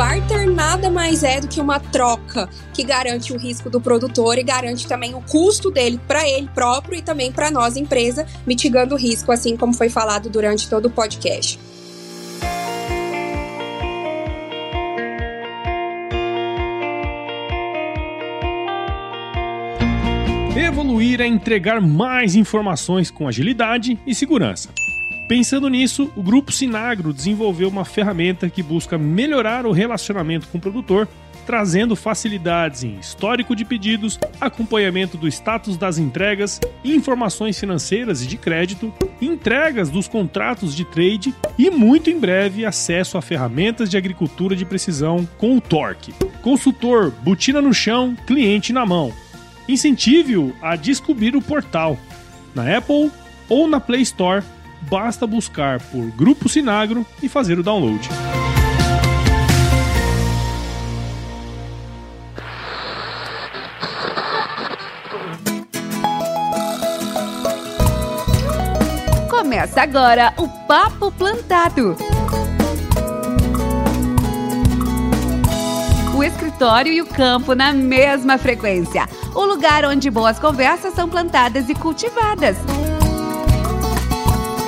barter nada mais é do que uma troca que garante o risco do produtor e garante também o custo dele para ele próprio e também para nós, empresa, mitigando o risco, assim como foi falado durante todo o podcast. Evoluir é entregar mais informações com agilidade e segurança. Pensando nisso, o grupo Sinagro desenvolveu uma ferramenta que busca melhorar o relacionamento com o produtor, trazendo facilidades em histórico de pedidos, acompanhamento do status das entregas, informações financeiras e de crédito, entregas dos contratos de trade e muito em breve acesso a ferramentas de agricultura de precisão com o Torque. Consultor, botina no chão, cliente na mão. Incentive-o a descobrir o portal na Apple ou na Play Store basta buscar por Grupo Sinagro e fazer o download. Começa agora o Papo Plantado. O escritório e o campo na mesma frequência. O lugar onde boas conversas são plantadas e cultivadas.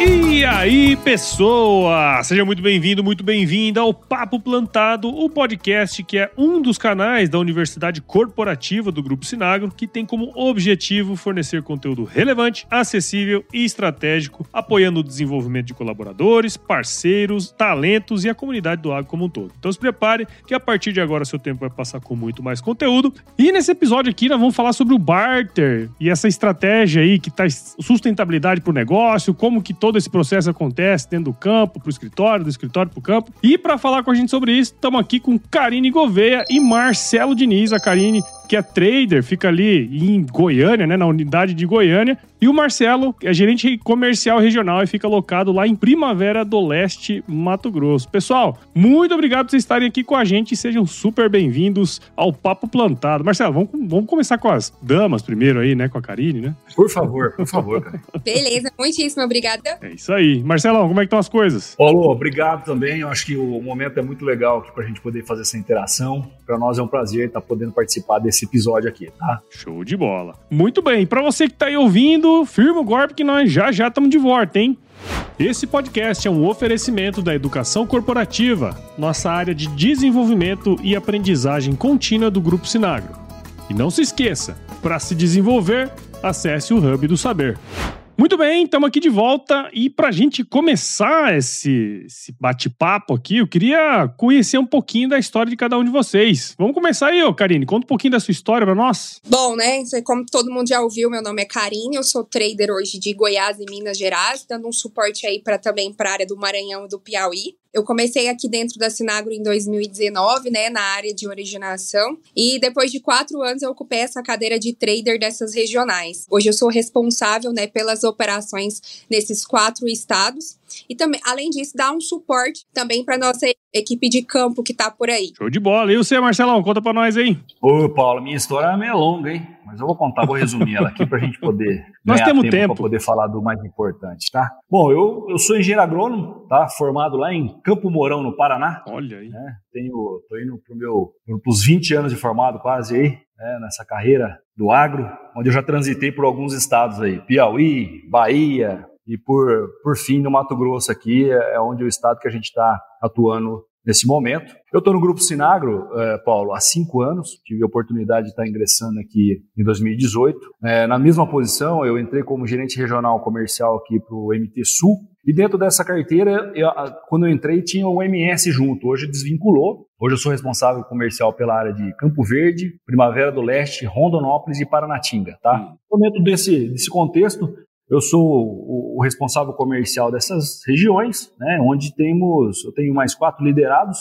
E aí, pessoa! Seja muito bem-vindo, muito bem-vinda ao Papo Plantado, o podcast que é um dos canais da Universidade Corporativa do Grupo Sinagro, que tem como objetivo fornecer conteúdo relevante, acessível e estratégico, apoiando o desenvolvimento de colaboradores, parceiros, talentos e a comunidade do agro como um todo. Então se prepare que a partir de agora seu tempo vai passar com muito mais conteúdo. E nesse episódio aqui nós vamos falar sobre o barter e essa estratégia aí que traz sustentabilidade para o negócio, como que todo todo esse processo acontece dentro do campo, pro escritório, do escritório pro campo. E para falar com a gente sobre isso, estamos aqui com Karine Gouveia e Marcelo Diniz. A Karine que é trader, fica ali em Goiânia, né, na unidade de Goiânia. E o Marcelo é gerente comercial regional e fica alocado lá em Primavera do Leste, Mato Grosso. Pessoal, muito obrigado por vocês estarem aqui com a gente e sejam super bem-vindos ao Papo Plantado. Marcelo, vamos, vamos começar com as damas primeiro aí, né, com a Karine, né? Por favor, por favor. Beleza, muitíssimo obrigada. É isso aí. Marcelão, como é que estão as coisas? Paulo, obrigado também. Eu acho que o momento é muito legal aqui para a gente poder fazer essa interação. Para nós é um prazer estar podendo participar desse episódio aqui, tá? Show de bola. Muito bem, para você que tá aí ouvindo, firma o golpe que nós já já estamos de volta, hein? Esse podcast é um oferecimento da Educação Corporativa, nossa área de desenvolvimento e aprendizagem contínua do Grupo Sinagro. E não se esqueça, para se desenvolver, acesse o Hub do Saber. Muito bem, estamos aqui de volta e para a gente começar esse, esse bate-papo aqui, eu queria conhecer um pouquinho da história de cada um de vocês. Vamos começar aí, ô Karine, conta um pouquinho da sua história para nós. Bom, né, como todo mundo já ouviu, meu nome é Karine, eu sou trader hoje de Goiás e Minas Gerais, dando um suporte aí para também para a área do Maranhão e do Piauí. Eu comecei aqui dentro da Sinagro em 2019, né, na área de originação, e depois de quatro anos eu ocupei essa cadeira de trader dessas regionais. Hoje eu sou responsável, né, pelas operações nesses quatro estados e também, além disso, dar um suporte também para nossa equipe de campo que está por aí. Show de bola. E você, Marcelão, conta para nós aí. Ô, Paulo, minha história é meio longa, hein? Mas eu vou contar, vou resumir ela aqui para a gente poder. Nós temos tempo, tempo. para poder falar do mais importante, tá? Bom, eu, eu sou engenheiro agrônomo, tá? Formado lá em Campo Mourão, no Paraná. Olha aí. Né? Tenho, tô indo pro meu, pros 20 anos de formado quase aí, né? nessa carreira do agro, onde eu já transitei por alguns estados aí, Piauí, Bahia, e por, por fim no Mato Grosso aqui é, é onde é o estado que a gente está atuando nesse momento. Eu estou no Grupo Sinagro, eh, Paulo, há cinco anos. Tive a oportunidade de estar ingressando aqui em 2018. Eh, na mesma posição, eu entrei como gerente regional comercial aqui para o MT Sul. E dentro dessa carteira, eu, quando eu entrei, tinha o MS junto. Hoje desvinculou. Hoje eu sou responsável comercial pela área de Campo Verde, Primavera do Leste, Rondonópolis e Paranatinga. Tá? Então, dentro desse, desse contexto, eu sou o, o, responsável comercial dessas regiões, né, onde temos, eu tenho mais quatro liderados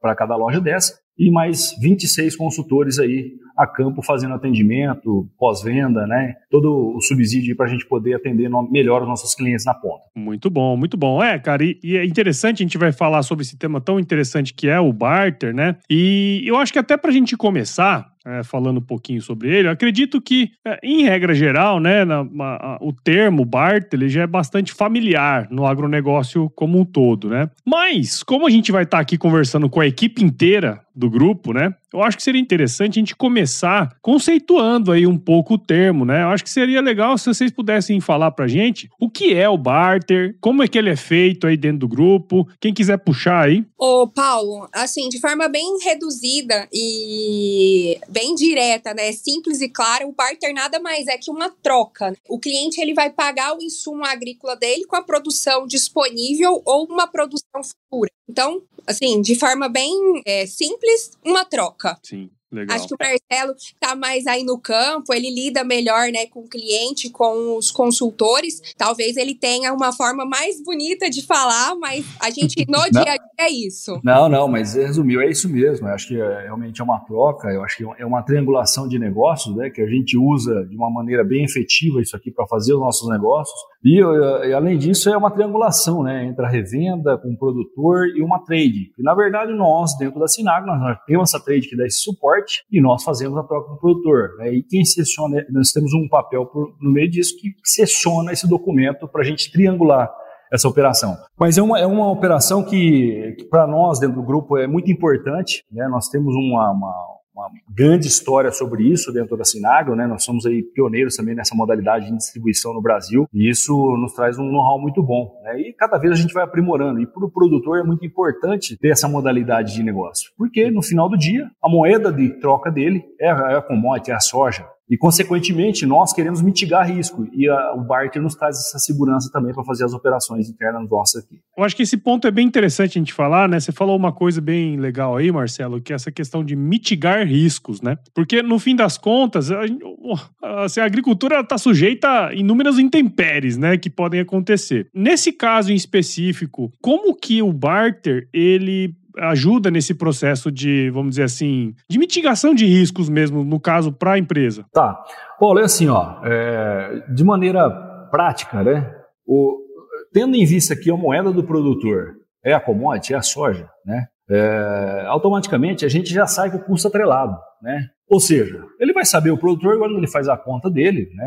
para cada loja dessa e mais 26 consultores aí a campo fazendo atendimento, pós-venda, né? Todo o subsídio para a gente poder atender melhor os nossos clientes na ponta. Muito bom, muito bom. É, cara, e, e, é interessante, a gente vai falar sobre esse tema tão interessante que é o barter, né? E eu acho que até para a gente começar, é, falando um pouquinho sobre ele. Eu acredito que, é, em regra geral, né, na, a, o termo barter ele já é bastante familiar no agronegócio como um todo, né? Mas, como a gente vai estar tá aqui conversando com a equipe inteira do grupo, né? Eu acho que seria interessante a gente começar conceituando aí um pouco o termo, né? Eu acho que seria legal se vocês pudessem falar pra gente o que é o barter, como é que ele é feito aí dentro do grupo, quem quiser puxar aí. Ô, Paulo, assim, de forma bem reduzida e bem direta, né? Simples e clara, o barter nada mais é que uma troca. O cliente ele vai pagar o insumo agrícola dele com a produção disponível ou uma produção futura. Então, assim, de forma bem é, simples, uma troca. Sim. Legal. Acho que o Marcelo tá mais aí no campo, ele lida melhor, né, com o cliente, com os consultores. Talvez ele tenha uma forma mais bonita de falar, mas a gente no dia a dia é isso. Não, não, mas resumiu, é isso mesmo. Eu acho que é, realmente é uma troca, eu acho que é uma triangulação de negócios, né, que a gente usa de uma maneira bem efetiva isso aqui para fazer os nossos negócios. E, e, além disso, é uma triangulação, né, entre a revenda com o produtor e uma trade. E na verdade, nós, dentro da Sinagro, nós temos essa trade que dá esse suporte e nós fazemos a troca com o produtor. Né? E quem nós temos um papel por, no meio disso que sessiona esse documento para a gente triangular essa operação. Mas é uma, é uma operação que, que para nós, dentro do grupo, é muito importante. Né? Nós temos uma, uma uma grande história sobre isso dentro da Sinagro, né? Nós somos aí pioneiros também nessa modalidade de distribuição no Brasil e isso nos traz um know-how muito bom, né? E cada vez a gente vai aprimorando e para o produtor é muito importante ter essa modalidade de negócio, porque no final do dia a moeda de troca dele é a, é commodity, é a soja, e, consequentemente, nós queremos mitigar risco. E a, o barter nos traz essa segurança também para fazer as operações internas nossas aqui. Eu acho que esse ponto é bem interessante a gente falar, né? Você falou uma coisa bem legal aí, Marcelo, que é essa questão de mitigar riscos, né? Porque, no fim das contas, a, assim, a agricultura está sujeita a inúmeras intempéries, né? Que podem acontecer. Nesse caso em específico, como que o barter, ele ajuda nesse processo de, vamos dizer assim, de mitigação de riscos mesmo, no caso, para a empresa? Tá. Paulo, é assim, ó, é, de maneira prática, né? O, tendo em vista que a moeda do produtor é a commodity, é a soja, né? É, automaticamente a gente já sai com o custo atrelado, né? Ou seja, ele vai saber, o produtor, quando ele faz a conta dele, né,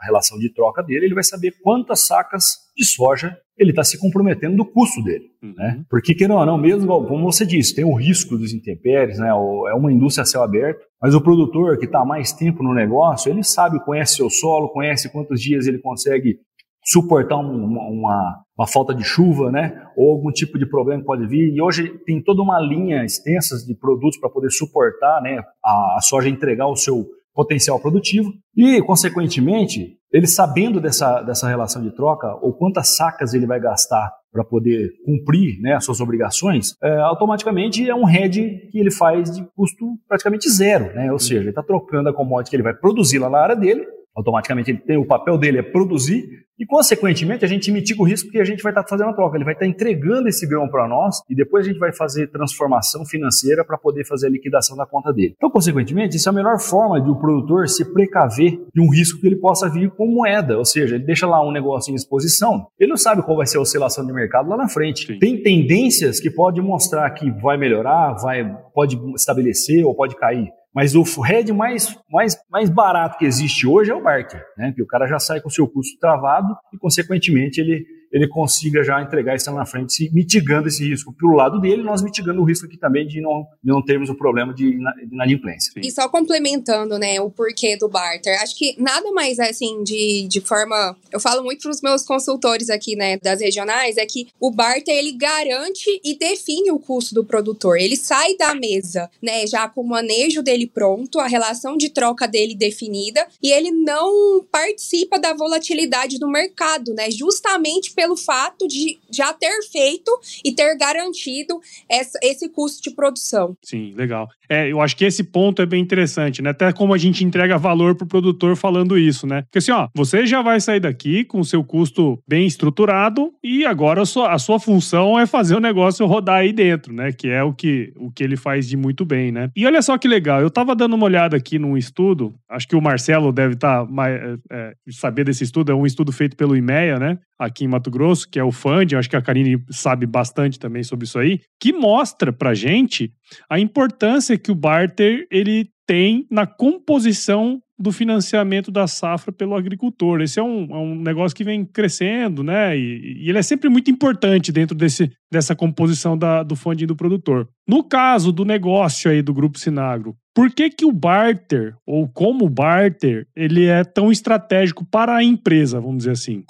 a relação de troca dele, ele vai saber quantas sacas de soja ele está se comprometendo do custo dele. Uhum. Né? Porque, que não, não, mesmo como você disse, tem o risco dos intempéries, né? é uma indústria a céu aberto, mas o produtor que está mais tempo no negócio, ele sabe, conhece seu solo, conhece quantos dias ele consegue suportar uma, uma, uma, falta de chuva, né? Ou algum tipo de problema que pode vir. E hoje tem toda uma linha extensa de produtos para poder suportar, né? A, a soja entregar o seu potencial produtivo e, consequentemente, ele sabendo dessa, dessa relação de troca ou quantas sacas ele vai gastar para poder cumprir né, as suas obrigações, é, automaticamente é um hedge que ele faz de custo praticamente zero. Né? Ou seja, ele está trocando a commodity que ele vai produzir lá na área dele automaticamente ele tem o papel dele é produzir e consequentemente a gente mitiga o risco porque a gente vai estar fazendo a troca, ele vai estar entregando esse grão para nós e depois a gente vai fazer transformação financeira para poder fazer a liquidação da conta dele. Então, consequentemente, isso é a melhor forma de o produtor se precaver de um risco que ele possa vir com moeda, ou seja, ele deixa lá um negócio em exposição, ele não sabe qual vai ser a oscilação de mercado lá na frente. Sim. Tem tendências que podem mostrar que vai melhorar, vai pode estabelecer ou pode cair. Mas o head mais, mais, mais barato que existe hoje é o barter, né? Que o cara já sai com o seu custo travado e, consequentemente, ele, ele consiga já entregar isso na frente, mitigando esse risco pelo lado dele, nós mitigando o risco aqui também de não, de não termos o problema de, de inadimplência. E só complementando, né, o porquê do barter, acho que nada mais assim de, de forma, eu falo muito para os meus consultores aqui, né, das regionais, é que o barter ele garante e define o custo do produtor. Ele sai da mesa, né, já com o manejo dele pronto, a relação de troca dele definida e ele não participa da volatilidade do mercado, né, justamente pelo pelo fato de já ter feito e ter garantido essa, esse custo de produção. Sim, legal. É, eu acho que esse ponto é bem interessante, né? Até como a gente entrega valor pro produtor falando isso, né? Porque assim, ó, você já vai sair daqui com o seu custo bem estruturado e agora a sua, a sua função é fazer o negócio rodar aí dentro, né? Que é o que, o que ele faz de muito bem, né? E olha só que legal, eu tava dando uma olhada aqui num estudo, acho que o Marcelo deve estar tá é, é, saber desse estudo, é um estudo feito pelo IMEA, né? Aqui em Mato Grosso, que é o FUND, acho que a Karine sabe bastante também sobre isso aí, que mostra pra gente a importância que o barter ele tem na composição do financiamento da safra pelo agricultor. Esse é um, é um negócio que vem crescendo, né? E, e, ele é sempre muito importante dentro desse, dessa composição da, do funding do produtor. No caso do negócio aí do Grupo Sinagro, por que, que o barter, ou como o barter, ele é tão estratégico para a empresa, vamos dizer assim?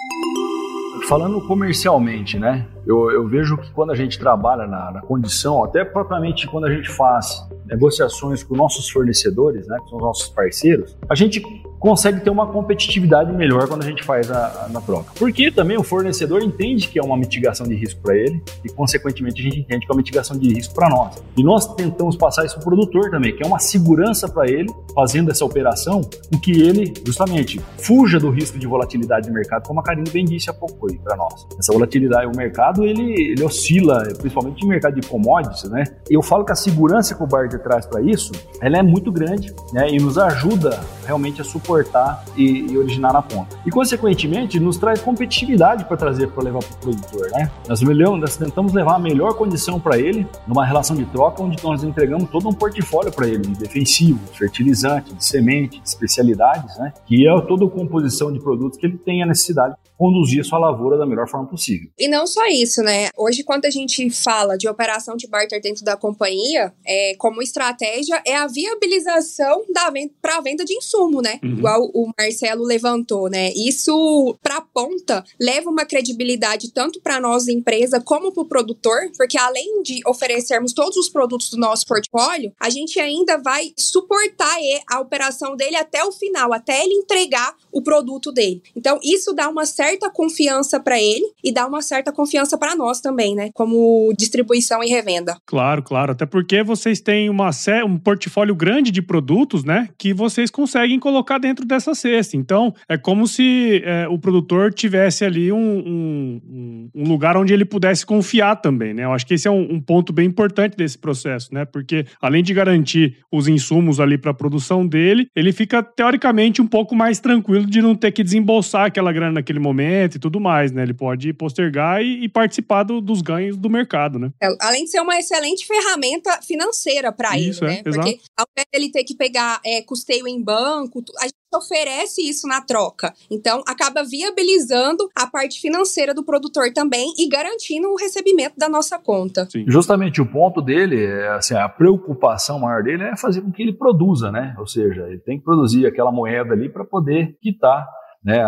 Falando comercialmente, né? Eu, eu vejo que quando a gente trabalha na, na, condição, até propriamente quando a gente faz negociações com nossos fornecedores, né, que são os nossos parceiros, a gente consegue ter uma competitividade melhor quando a gente faz a, a na troca. Porque também o fornecedor entende que é uma mitigação de risco para ele e, consequentemente, a gente entende que é uma mitigação de risco para nós. E nós tentamos passar isso para o produtor também, que é uma segurança para ele, fazendo essa operação, com que ele, justamente, fuja do risco de volatilidade de mercado, como a Karine bem disse há pouco para nós. Essa volatilidade, o mercado, ele, ele oscila, principalmente no mercado de commodities, né? Eu falo que a segurança que o barter traz para isso, ela é muito grande, né? E nos ajuda realmente a suportar exportar e, e originar na ponta. E, consequentemente, nos traz competitividade para trazer para levar para o produtor. Né? Nós, nós tentamos levar a melhor condição para ele numa relação de troca onde nós entregamos todo um portfólio para ele de defensivo, de fertilizante, de semente, de especialidades, né? que é toda a composição de produtos que ele tem a necessidade de conduzir a sua lavoura da melhor forma possível. E não só isso, né? Hoje, quando a gente fala de operação de barter dentro da companhia, é, como estratégia é a viabilização da venda para a venda de insumo, né? Uhum igual o Marcelo levantou, né? Isso para a ponta leva uma credibilidade tanto para nós empresa como para o produtor, porque além de oferecermos todos os produtos do nosso portfólio, a gente ainda vai suportar a operação dele até o final, até ele entregar o produto dele. Então isso dá uma certa confiança para ele e dá uma certa confiança para nós também, né? Como distribuição e revenda. Claro, claro. Até porque vocês têm uma, um portfólio grande de produtos, né? Que vocês conseguem colocar dentro dentro dessa cesta. Então, é como se é, o produtor tivesse ali um, um, um, lugar onde ele pudesse confiar também, né? Eu acho que esse é um, um ponto bem importante desse processo, né? Porque além de garantir os insumos ali para a produção dele, ele fica teoricamente um pouco mais tranquilo de não ter que desembolsar aquela grana naquele momento e tudo mais, né? Ele pode postergar e, e participar do, dos ganhos do mercado, né? É, além de ser uma excelente ferramenta financeira para ele, né? É, Porque ao invés dele ter que pegar é, custeio em banco, a gente oferece isso na troca. Então, acaba viabilizando a parte financeira do produtor também e garantindo o recebimento da nossa conta. Sim. Justamente o ponto dele, é, assim, a preocupação maior dele é fazer com que ele produza, né? Ou seja, ele tem que produzir aquela moeda ali para poder quitar né,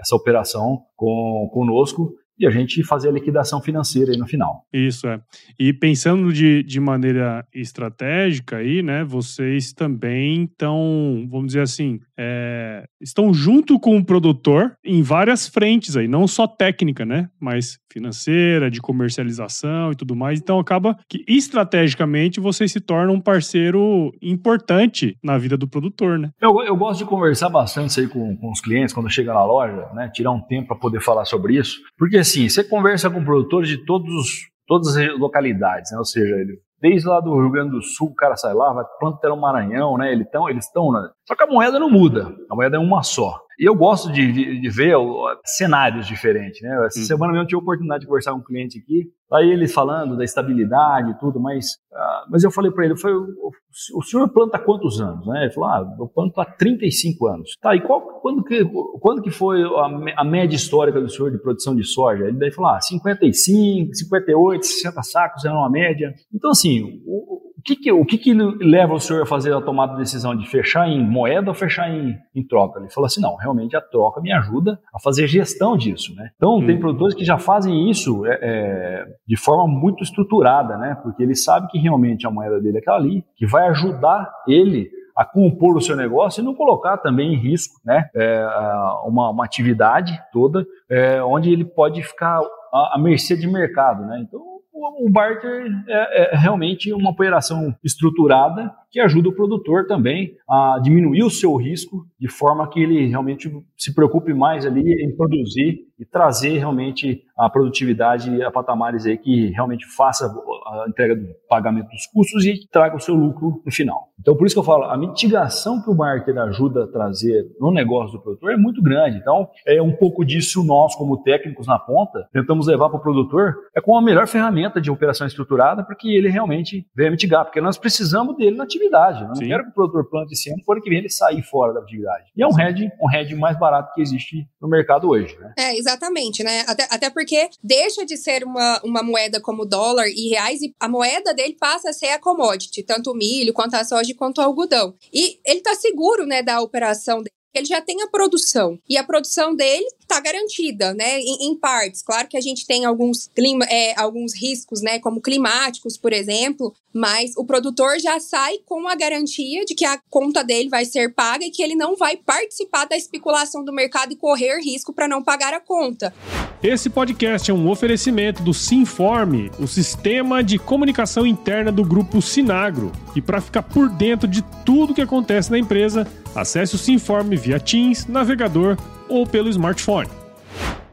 essa operação com, conosco e a gente fazer a liquidação financeira aí no final. Isso é. E pensando de, de maneira estratégica aí, né, vocês também estão, vamos dizer assim, é, estão junto com o produtor em várias frentes aí, não só técnica, né, mas financeira, de comercialização e tudo mais. Então acaba que estrategicamente vocês se tornam um parceiro importante na vida do produtor, né? Eu, eu gosto de conversar bastante aí com, com os clientes quando chega na loja, né, tirar um tempo para poder falar sobre isso, porque assim, você conversa com produtores de todos, todas as localidades, né? Ou seja, ele, desde lá do Rio Grande do Sul, o cara sai lá, vai plantar o Maranhão, né? Eles estão, eles estão, né? Só que a moeda não muda, a moeda é uma só. E eu gosto de, de, ver cenários diferentes, né? Essa hum. semana mesmo eu tive a oportunidade de conversar com um cliente aqui, aí ele falando da estabilidade e tudo, mas, uh, mas eu falei para ele, foi, o, senhor planta há quantos anos? Né? Ele falou, ah, eu planto há 35 anos. Tá, e qual, quando, que, quando que foi a, a média histórica do senhor de produção de soja? Ele daí falou, ah, 55, 58, 60 sacos é uma média. Então, assim, o, que que, o que, que leva o senhor a fazer a tomada de decisão de fechar em moeda ou fechar em, em troca? Ele falou assim, não, realmente a troca me ajuda a fazer gestão disso, né? Então, hum. tem produtores que já fazem isso é, é, de forma muito estruturada, né? Porque ele sabe que realmente a moeda dele é aquela ali, que vai ajudar ele a compor o seu negócio e não colocar também em risco né, é, uma, uma atividade toda é, onde ele pode ficar à, à mercê de mercado. Né? Então, o barter é, é, realmente uma operação estruturada que ajuda o produtor também a diminuir o seu risco de forma que ele realmente se preocupe mais ali em produzir e trazer realmente a produtividade a patamares aí que realmente faça a entrega do pagamento dos custos e traga o seu lucro no final. Então, por isso que eu falo, a mitigação que o marketer ajuda a trazer no negócio do produtor é muito grande. Então, é um pouco disso nós, como técnicos na ponta, tentamos levar para o produtor é com a melhor ferramenta de operação estruturada para que ele realmente venha mitigar, porque nós precisamos dele na atividade. Eu não Sim. quero que o produtor plante esse ano, por que vem ele sair fora da atividade. E é um hedge, um hedge mais barato que existe no mercado hoje. Né? É, exatamente, né? Até, até porque deixa de ser uma, uma moeda como dólar e reais e a moeda dele passa a ser a commodity, tanto o milho, quanto a soja, quanto o algodão. E ele tá seguro, né, da operação dele ele já tem a produção. E a produção dele está garantida, né? Em, em, partes. Claro que a gente tem alguns, clima, é, alguns riscos, né? Como climáticos, por exemplo, mas o produtor já sai com a garantia de que a conta dele vai ser paga e que ele não vai participar da especulação do mercado e correr risco para não pagar a conta. Esse podcast é um oferecimento do Sinforme, o sistema de comunicação interna do grupo Sinagro. E para ficar por dentro de tudo que acontece na empresa, acesse o Sinforme via Teams, navegador ou pelo smartphone.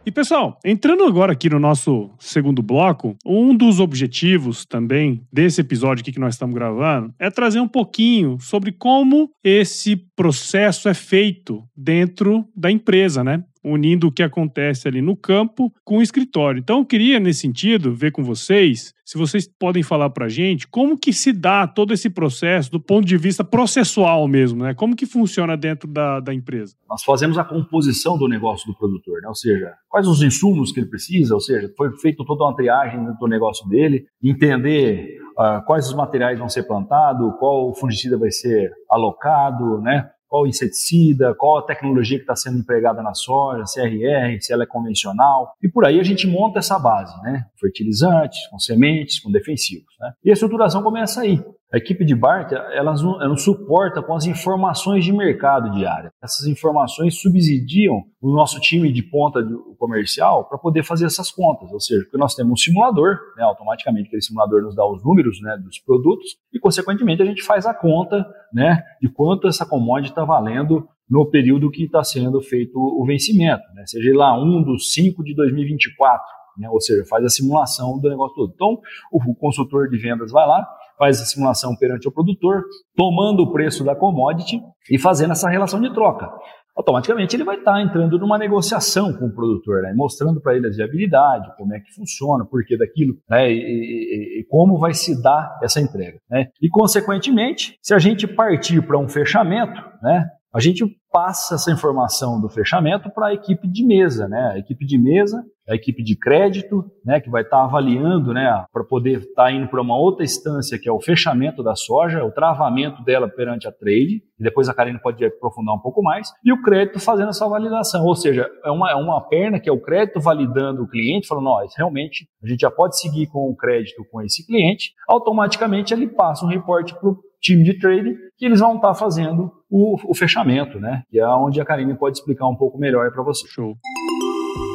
E pessoal, entrando agora aqui no nosso segundo bloco, um dos objetivos também desse episódio aqui que nós estamos gravando é trazer um pouquinho sobre como esse processo é feito dentro da empresa, né? Unindo o que acontece ali no campo com o escritório. Então, eu queria, nesse sentido, ver com vocês se vocês podem falar para a gente como que se dá todo esse processo do ponto de vista processual mesmo, né? Como que funciona dentro da, da empresa? Nós fazemos a composição do negócio do produtor, né? Ou seja, quais os insumos que ele precisa, ou seja, foi feita toda uma triagem do negócio dele, entender uh, quais os materiais vão ser plantados, qual fungicida vai ser alocado, né? Qual inseticida, qual a tecnologia que está sendo empregada na soja, CRR, se ela é convencional, e por aí a gente monta essa base, né? Fertilizantes, com sementes, com defensivos. Né? E a estruturação começa aí. A equipe de Bart, não, ela não suporta com as informações de mercado diária. Essas informações subsidiam o nosso time de ponta comercial para poder fazer essas contas. Ou seja, porque nós temos um simulador, né, automaticamente aquele simulador nos dá os números né, dos produtos e, consequentemente, a gente faz a conta né, de quanto essa commodity está valendo no período que está sendo feito o vencimento, né, seja lá 1 dos 5 de 2024. Né, ou seja, faz a simulação do negócio todo. Então, o consultor de vendas vai lá, faz a simulação perante o produtor, tomando o preço da commodity e fazendo essa relação de troca. Automaticamente ele vai estar entrando numa negociação com o produtor, né? mostrando para ele a viabilidade, como é que funciona, o porquê daquilo, né? E, e, e, como vai se dar essa entrega. Né? E, consequentemente, se a gente partir para um fechamento, né? a gente passa essa informação do fechamento para a equipe de mesa, né? A equipe de mesa, a equipe de crédito, né, que vai estar tá avaliando, né, para poder estar tá indo para uma outra instância que é o fechamento da soja, o travamento dela perante a trade, e depois a Karine pode aprofundar um pouco mais, e o crédito fazendo essa validação, ou seja, é uma, é uma perna que é o crédito validando o cliente, falando, nós realmente a gente já pode seguir com o crédito com esse cliente, automaticamente ele passa um reporte para o time de trading que eles vão estar tá fazendo o, o, fechamento, né? Que é onde a Karine pode explicar um pouco melhor para você. Show.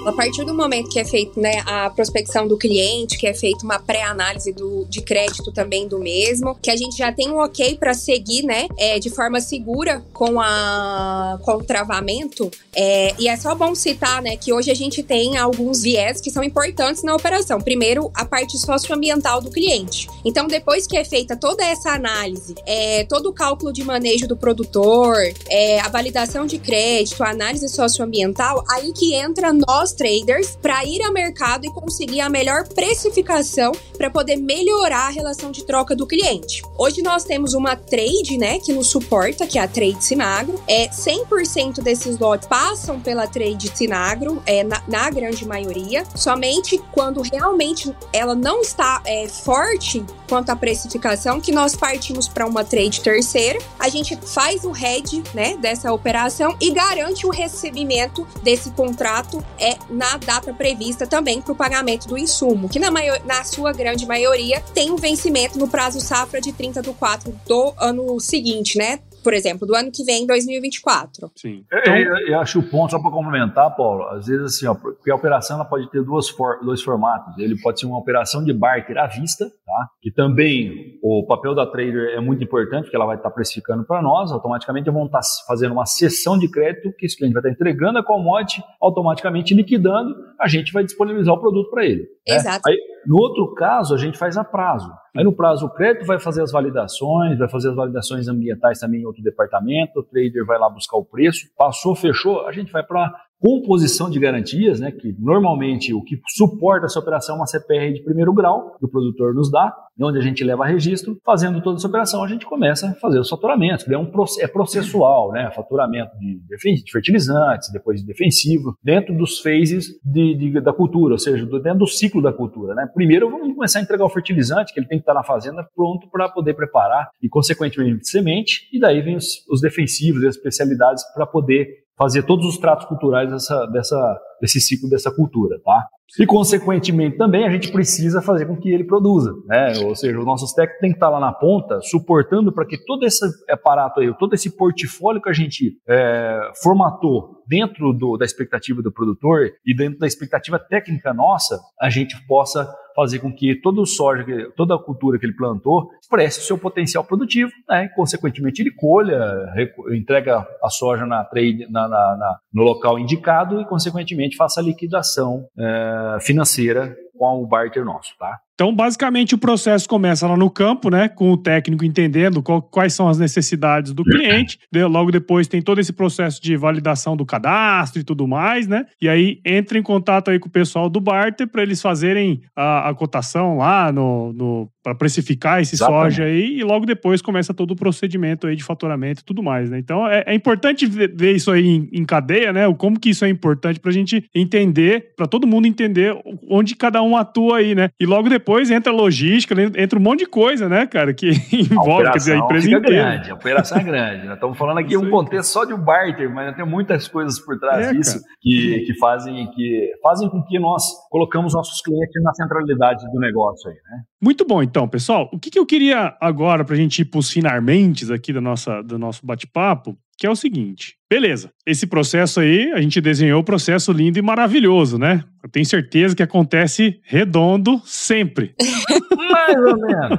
A partir do momento que é feito né, a prospecção do cliente, que é feita uma pré-análise de crédito também do mesmo, que a gente já tem um ok para seguir né, é, de forma segura com, a, com o travamento. É, e é só bom citar né, que hoje a gente tem alguns viés que são importantes na operação. Primeiro, a parte socioambiental do cliente. Então, depois que é feita toda essa análise, é, todo o cálculo de manejo do produtor, é, a validação de crédito, a análise socioambiental, aí que entra nós traders para ir ao mercado e conseguir a melhor precificação para poder melhorar a relação de troca do cliente. Hoje nós temos uma trade, né, que nos suporta, que é a Trade Sinagro. É 100% desses lotes passam pela Trade Sinagro, é na, na, grande maioria. Somente quando realmente ela não está é, forte quanto à precificação, que nós partimos para uma trade terceira. A gente faz o head, né, dessa operação e garante o recebimento desse contrato é na data prevista também para o pagamento do insumo, que na, maior, na sua grande maioria tem um vencimento no prazo safra de 30 do 4 do ano seguinte, né? Por exemplo, do ano que vem, 2024. Sim. Então, eu, eu, acho o ponto, só para complementar, Paulo, às vezes assim, ó, porque a operação ela pode ter duas for, dois formatos. Ele pode ser uma operação de barter à vista, tá? que também o papel da trader é muito importante, porque ela vai estar precificando para nós, automaticamente vão estar fazendo uma sessão de crédito, que esse cliente vai estar entregando a commodity, automaticamente liquidando, a gente vai disponibilizar o produto para ele. Né? Exato. Aí, no outro caso, a gente faz a prazo. Aí no prazo o crédito vai fazer as validações, vai fazer as validações ambientais também outro departamento, o trader vai lá buscar o preço, passou, fechou, a gente vai para composição de garantias, né, que normalmente o que suporta essa operação é uma CPR de primeiro grau, que o produtor nos dá, onde a gente leva registro, fazendo toda essa operação, a gente começa a fazer os faturamentos, é, um, é processual, né, faturamento de, de fertilizantes, depois de defensivo, dentro dos phases de, de, da cultura, ou seja, dentro do ciclo da cultura. Né. Primeiro vamos começar a entregar o fertilizante, que ele tem que estar na fazenda pronto para poder preparar, e consequentemente semente, e daí vem os, os defensivos e as especialidades para poder fazer todos os tratos culturais dessa, dessa, desse ciclo dessa cultura, tá? E, consequentemente, também a gente precisa fazer com que ele produza, né? Ou seja, os nossos técnicos têm que estar lá na ponta, suportando para que todo esse aparato aí, todo esse portfólio que a gente é, formatou dentro do, da expectativa do produtor e dentro da expectativa técnica nossa, a gente possa fazer com que todo o soja, toda a cultura que ele plantou, expresse o seu potencial produtivo, né? Consequentemente, ele colha, entrega a soja na trade, na, na, na, no local indicado e, consequentemente, faça a liquidação é, financeira com o barter nosso, tá? Então, basicamente, o processo começa lá no campo, né? Com o técnico entendendo qual, quais são as necessidades do cliente. Logo depois tem todo esse processo de validação do cadastro e tudo mais, né? E aí entra em contato aí com o pessoal do barter para eles fazerem a, a, cotação lá no, no para precificar esse Exatamente. soja aí e logo depois começa todo o procedimento aí de faturamento e tudo mais, né? Então é, é importante ver isso aí em, em, cadeia, né? O como que isso é importante para a gente entender, para todo mundo entender onde cada um atua aí, né? E logo depois depois entra logística, né? entra um monte de coisa, né, cara, que envolve, quer dizer, a empresa inteira. Grande, a operação é grande. Nós estamos falando aqui um contexto só de um barter, mas tem muitas coisas por trás é, disso que, que, fazem, que fazem com que nós colocamos nossos clientes na centralidade do negócio aí, né? Muito bom, então, pessoal. O que, que eu queria agora, para a gente ir para os finalmente aqui da nossa, do nosso bate-papo, que é o seguinte. Beleza, esse processo aí, a gente desenhou o processo lindo e maravilhoso, né? Eu tenho certeza que acontece redondo sempre. Mais ou menos.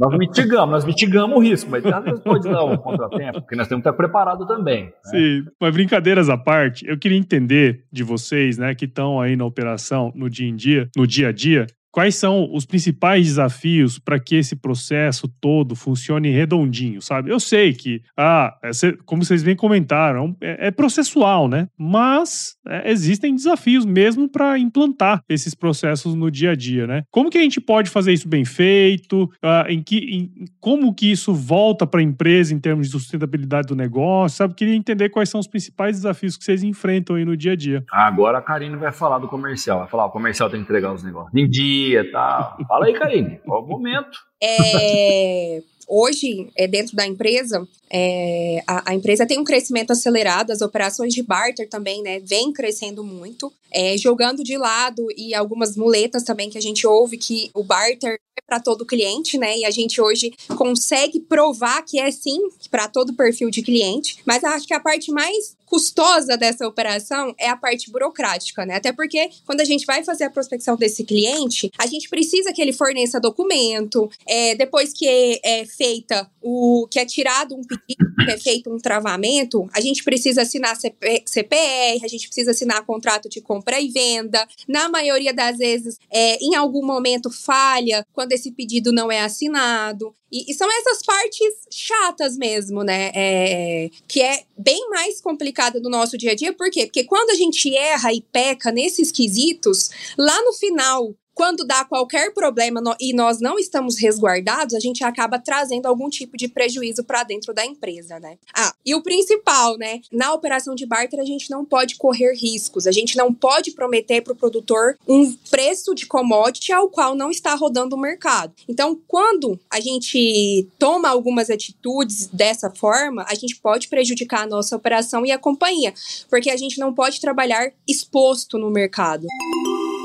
nós mitigamos, nós mitigamos o risco, mas às vezes pode dar um contratempo, porque nós temos que estar preparado também. Né? Sim, mas brincadeiras à parte, eu queria entender de vocês, né, que estão aí na operação no dia em dia, no dia a dia, quais são os principais desafios para que esse processo todo funcione redondinho, sabe? Eu sei que, ah, é, como vocês bem comentaram, é, é processual, né? Mas é, existem desafios mesmo para implantar esses processos no dia a dia, né? Como que a gente pode fazer isso bem feito? Ah, em que, em, como que isso volta para a empresa em termos de sustentabilidade do negócio, sabe? Queria entender quais são os principais desafios que vocês enfrentam aí no dia a dia. Agora a Karine vai falar do comercial, vai falar, o comercial tem que entregar os negócios. Em tal. Fala aí, Karine, qual o momento? É, hoje, é, dentro da empresa, é, a, a, empresa tem um crescimento acelerado, as operações de barter também, né, vem crescendo muito, é, jogando de lado e algumas muletas também que a gente ouve que o barter é para todo cliente, né, e a gente hoje consegue provar que é sim para todo perfil de cliente, mas acho que a parte mais custosa dessa operação é a parte burocrática, né? Até porque quando a gente vai fazer a prospecção desse cliente, a gente precisa que ele forneça documento, é, depois que é, é feita o que é tirado um pedido, que é feito um travamento, a gente precisa assinar CP, CPR, a gente precisa assinar contrato de compra e venda. Na maioria das vezes, é, em algum momento falha quando esse pedido não é assinado. E, e são essas partes chatas mesmo, né? É, que é bem mais complicada do nosso dia a dia. Por quê? Porque quando a gente erra e peca nesses quesitos, lá no final quando dá qualquer problema no, e nós não estamos resguardados, a gente acaba trazendo algum tipo de prejuízo para dentro da empresa, né? Ah, e o principal, né? Na operação de barter, a gente não pode correr riscos, a gente não pode prometer para o produtor um preço de commodity ao qual não está rodando o mercado. Então, quando a gente toma algumas atitudes dessa forma, a gente pode prejudicar a nossa operação e a companhia, porque a gente não pode trabalhar exposto no mercado.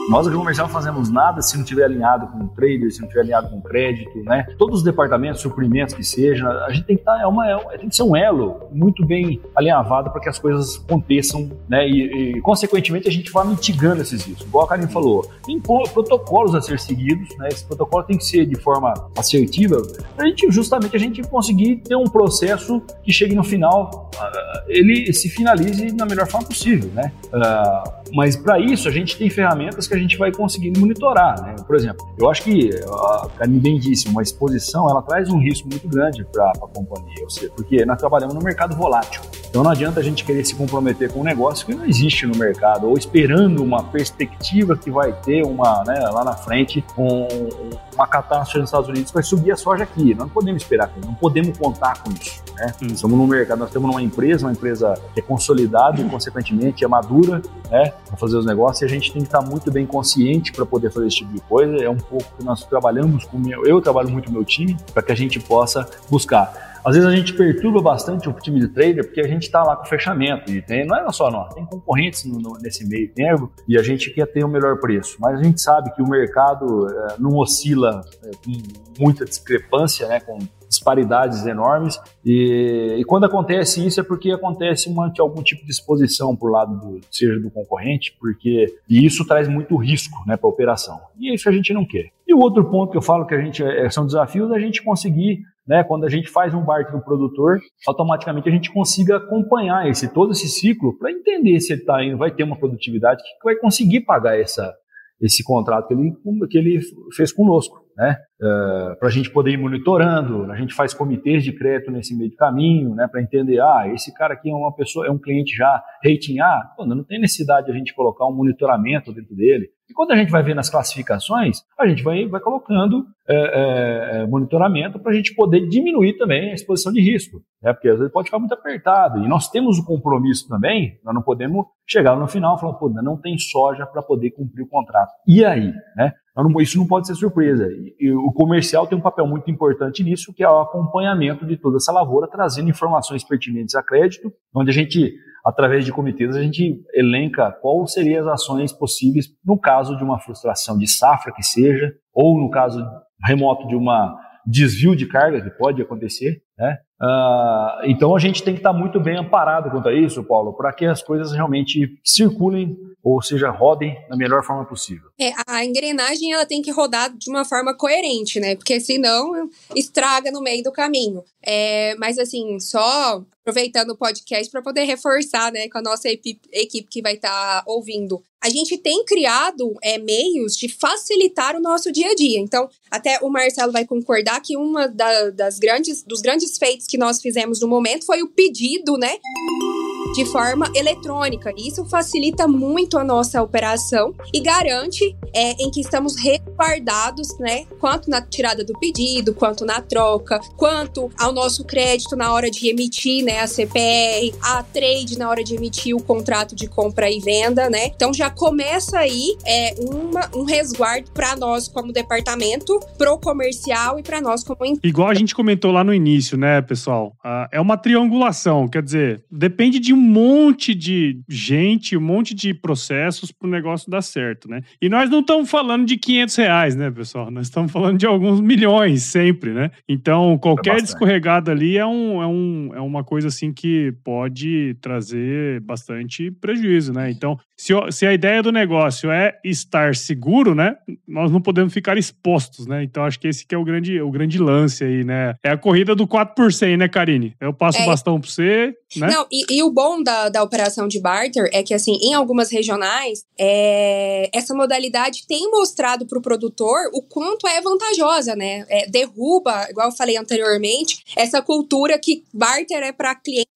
Nós aqui no comercial não fazemos nada se não tiver alinhado com o trader, se não tiver alinhado com crédito, né? Todos os departamentos, suprimentos que seja, a gente tem que estar, tá, é uma, é, tem que ser um elo muito bem alinhavado para que as coisas aconteçam, né? E, e, consequentemente a gente vai mitigando esses riscos. Igual a Karim falou, tem protocolos a ser seguidos, né? Esse protocolo tem que ser de forma assertiva para a gente justamente a gente conseguir ter um processo que chegue no final, uh, ele se finalize na melhor forma possível, né? Uh, mas para isso a gente tem ferramentas que a gente vai conseguindo monitorar. Né? Por exemplo, eu acho que, a ninguém disse, uma exposição ela traz um risco muito grande para a companhia, ou seja, porque nós trabalhamos no mercado volátil. Então não adianta a gente querer se comprometer com um negócio que não existe no mercado, ou esperando uma perspectiva que vai ter uma, né, lá na frente um, uma catástrofe nos Estados Unidos vai subir a soja aqui. Nós não podemos esperar, não podemos contar com isso. Né? Hum. Estamos no mercado, nós temos uma empresa, uma empresa que é consolidada e, consequentemente, é madura né, para fazer os negócios e a gente tem que estar muito bem consciente para poder fazer esse tipo de coisa. É um pouco que nós trabalhamos com meu, eu trabalho muito com meu time para que a gente possa buscar. Às vezes a gente perturba bastante o time de trader porque a gente está lá com fechamento e tem, não é só nós, tem concorrentes no, no, nesse meio tempo e a gente quer ter o melhor preço. Mas a gente sabe que o mercado é, não oscila é, com muita discrepância, né, com disparidades enormes. E, e, quando acontece isso é porque acontece uma, algum tipo de exposição por lado do, seja do concorrente, porque e isso traz muito risco né, para a operação. E isso a gente não quer. E o outro ponto que eu falo que a gente é, são desafios é a gente conseguir né, quando a gente faz um barter do produtor, automaticamente a gente consiga acompanhar esse todo esse ciclo para entender se ele tá indo, vai ter uma produtividade que vai conseguir pagar essa, esse contrato que ele, que ele fez conosco né? Uh, para a gente poder ir monitorando, a gente faz comitês de crédito nesse meio de caminho, né? Para entender, ah, esse cara aqui é uma pessoa, é um cliente já rating A, quando não tem necessidade de a gente colocar um monitoramento dentro dele. E quando a gente vai ver nas classificações, a gente vai, vai colocando é, é, monitoramento para a gente poder diminuir também a exposição de risco, né? porque às vezes pode ficar muito apertado. E nós temos o compromisso também, nós não podemos chegar no final e falar, pô, não tem soja para poder cumprir o contrato. E aí? Né? Isso não pode ser surpresa. E o comercial tem um papel muito importante nisso, que é o acompanhamento de toda essa lavoura, trazendo informações pertinentes a crédito, onde a gente, através de comitês, a gente elenca quais seriam as ações possíveis no caso de uma frustração de safra que seja, ou no caso remoto de uma desvio de carga que pode acontecer, né? Uh, então a gente tem que estar muito bem amparado quanto a isso, Paulo, para que as coisas realmente circulem ou seja, rodem da melhor forma possível. É, a engrenagem ela tem que rodar de uma forma coerente, né? Porque senão estraga no meio do caminho. É, mas assim, só aproveitando o podcast para poder reforçar, né, com a nossa equipe, equipe que vai estar tá ouvindo. A gente tem criado é, meios de facilitar o nosso dia a dia. Então, até o Marcelo vai concordar que uma da, das grandes, dos grandes feitos que nós fizemos no momento foi o pedido, né? De forma eletrônica. Isso facilita muito a nossa operação e garante é, em que estamos resguardados, né? Quanto na tirada do pedido, quanto na troca, quanto ao nosso crédito na hora de emitir, né? A CPR, a trade na hora de emitir o contrato de compra e venda, né? Então já começa aí é, uma, um resguardo para nós como departamento, pro comercial e para nós como Igual a gente comentou lá no início, né, pessoal? Ah, é uma triangulação, quer dizer, depende de um monte de gente, um monte de processos para o negócio dar certo, né? E nós não estamos falando de 500 reais, né, pessoal? Nós estamos falando de alguns milhões sempre, né? Então, qualquer é descorregada ali é, um, é, um, é uma coisa assim que pode trazer bastante prejuízo, né? Então, se, se a ideia do negócio é estar seguro, né? Nós não podemos ficar expostos, né? Então, acho que esse que é o grande, o grande lance aí, né? É a corrida do 4 por 100, né, Karine? Eu passo é. o bastão para você, né? Não, e, e o bom bom da, da operação de barter é que, assim, em algumas regionais, é, essa modalidade tem mostrado para o produtor o quanto é vantajosa, né? É, derruba, igual eu falei anteriormente, essa cultura que barter é para cliente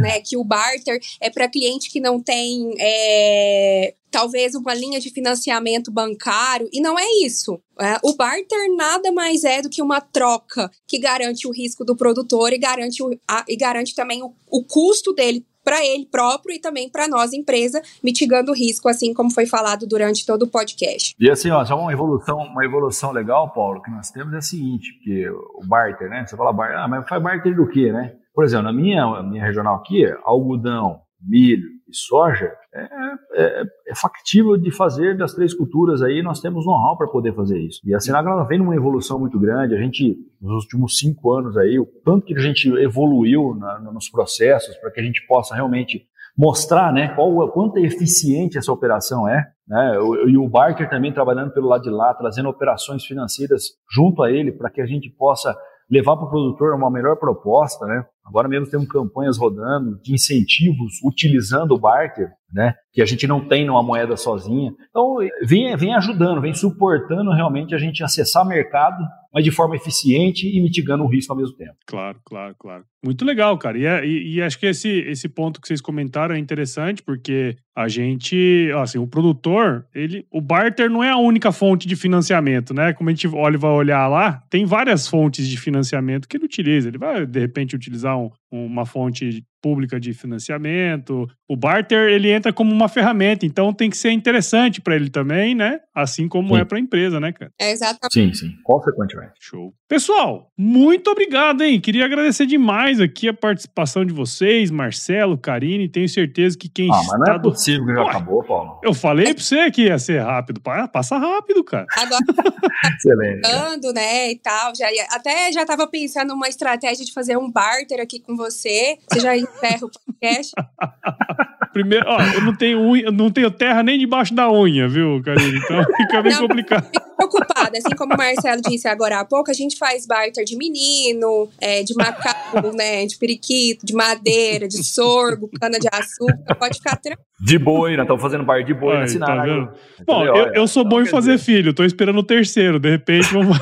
né? Que o barter é para cliente que não tem é, talvez uma linha de financiamento bancário, e não é isso. É, o barter nada mais é do que uma troca que garante o risco do produtor e garante, o, a, e garante também o, o custo dele para ele próprio e também para nós, empresa, mitigando o risco, assim como foi falado durante todo o podcast. E assim, ó, só uma evolução, uma evolução legal, Paulo, que nós temos é a seguinte, que o barter, né? Você fala barter, ah, mas faz barter do quê, né? Por exemplo, na minha, minha regional aqui, algodão, milho e soja, é, é, é, factível de fazer das três culturas aí, nós temos know-how para poder fazer isso. E a Sinagra vem numa evolução muito grande, a gente, nos últimos cinco anos aí, o tanto que a gente evoluiu na, nos processos para que a gente possa realmente mostrar né, qual, quanto eficiente essa operação é, né, e o Barker também trabalhando pelo lado de lá, trazendo operações financeiras junto a ele para que a gente possa levar para o produtor uma melhor proposta, né? Agora mesmo temos campanhas rodando de incentivos utilizando o barter, né? Que a gente não tem numa moeda sozinha. Então, vem, vem ajudando, vem suportando realmente a gente acessar mercado mas de forma eficiente e mitigando o risco ao mesmo tempo. Claro, claro, claro. Muito legal, cara. E, é, e, e, acho que esse, esse ponto que vocês comentaram é interessante, porque a gente, assim, o produtor, ele, o barter não é a única fonte de financiamento, né? Como a gente olha, vai olhar lá, tem várias fontes de financiamento que ele utiliza. Ele vai, de repente, utilizar um, uma fonte pública de financiamento. O barter ele entra como uma ferramenta, então tem que ser interessante para ele também, né? Assim como sim. é para a empresa, né, cara? É exatamente. Sim, sim, consequentemente. Show. Pessoal, muito obrigado, hein? Queria agradecer demais aqui a participação de vocês, Marcelo, Karine. Tenho certeza que quem ah, mas não é possível que já Ué, acabou, Paulo. Eu falei para você que ia ser rápido. Passa rápido, cara. Agora, Excelente. né, e tal. Já ia, até já tava pensando numa estratégia de fazer um barter aqui com você. Você já encerra o podcast. Primeiro, ó, eu não tenho unha, não tenho terra nem debaixo da unha, viu, Karine? Então fica bem não, complicado. Fico preocupada, assim como o Marcelo disse agora há pouco, a gente faz barter de menino, é, de macaco, né, de periquito, de madeira, de sorgo, cana de açúcar, pode ficar tranquilo. De boi, nós estamos fazendo bar de boi Ai. Tá Bom, eu, eu, sou bom em fazer filho, tô esperando o terceiro, de repente vamos...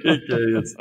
que, que é isso?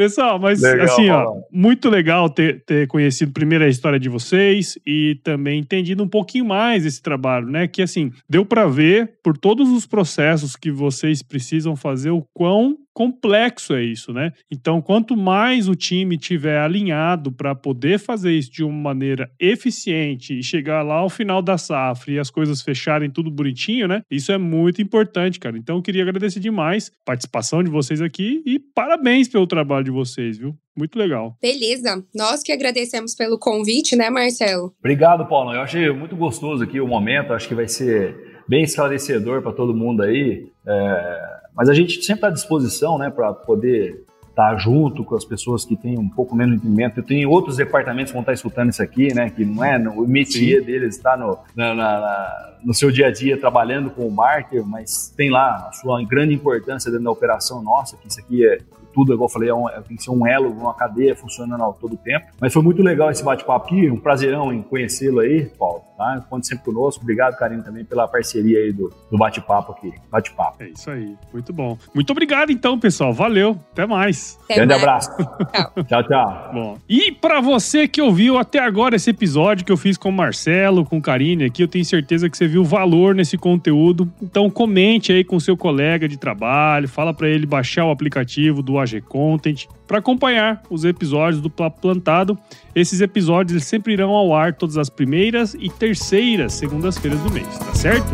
Pessoal, mas legal, assim, ó, muito legal ter, ter conhecido primeiro a história de vocês e também entendido um pouquinho mais esse trabalho, né? Que assim, deu para ver por todos os processos que vocês precisam fazer o quão complexo é isso, né? Então, quanto mais o time tiver alinhado para poder fazer isso de uma maneira eficiente e chegar lá ao final da safra e as coisas fecharem tudo bonitinho, né? Isso é muito importante, cara. Então, eu queria agradecer demais a participação de vocês aqui e parabéns pelo trabalho de vocês, viu? Muito legal. Beleza. Nós que agradecemos pelo convite, né, Marcelo? Obrigado, Paulo. Eu achei muito gostoso aqui o momento. Acho que vai ser bem esclarecedor para todo mundo aí. É mas a gente sempre está à disposição né, para poder estar tá junto com as pessoas que têm um pouco menos de entendimento. Eu tenho outros departamentos que vão estar tá escutando isso aqui, né? Que não é o métier deles está no, na, na, no seu dia a dia trabalhando com o marketing, mas tem lá a sua grande importância dentro da operação nossa, que isso aqui é tudo, igual eu falei, é um, é, tem que ser um elo, uma cadeia funcionando ao todo tempo. Mas foi muito legal esse bate-papo aqui, um prazerão em conhecê-lo aí, Paulo. Tá? Conte sempre conosco. Obrigado, Karine, também pela parceria aí do, do bate-papo aqui. Bate-papo. É isso aí. Muito bom. Muito obrigado, então, pessoal. Valeu. Até mais. Até Grande mais. abraço. tchau. tchau, tchau. Bom. E para você que ouviu até agora esse episódio que eu fiz com o Marcelo, com o Karine aqui, eu tenho certeza que você viu valor nesse conteúdo. Então, comente aí com seu colega de trabalho, fala para ele baixar o aplicativo do AG Content para acompanhar os episódios do Papo Plantado. Esses episódios eles sempre irão ao ar todas as primeiras e terceiras segundas-feiras do mês, tá certo?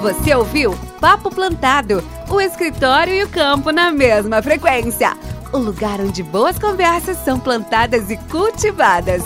Você ouviu Papo Plantado, o escritório e o campo na mesma frequência. O lugar onde boas conversas são plantadas e cultivadas.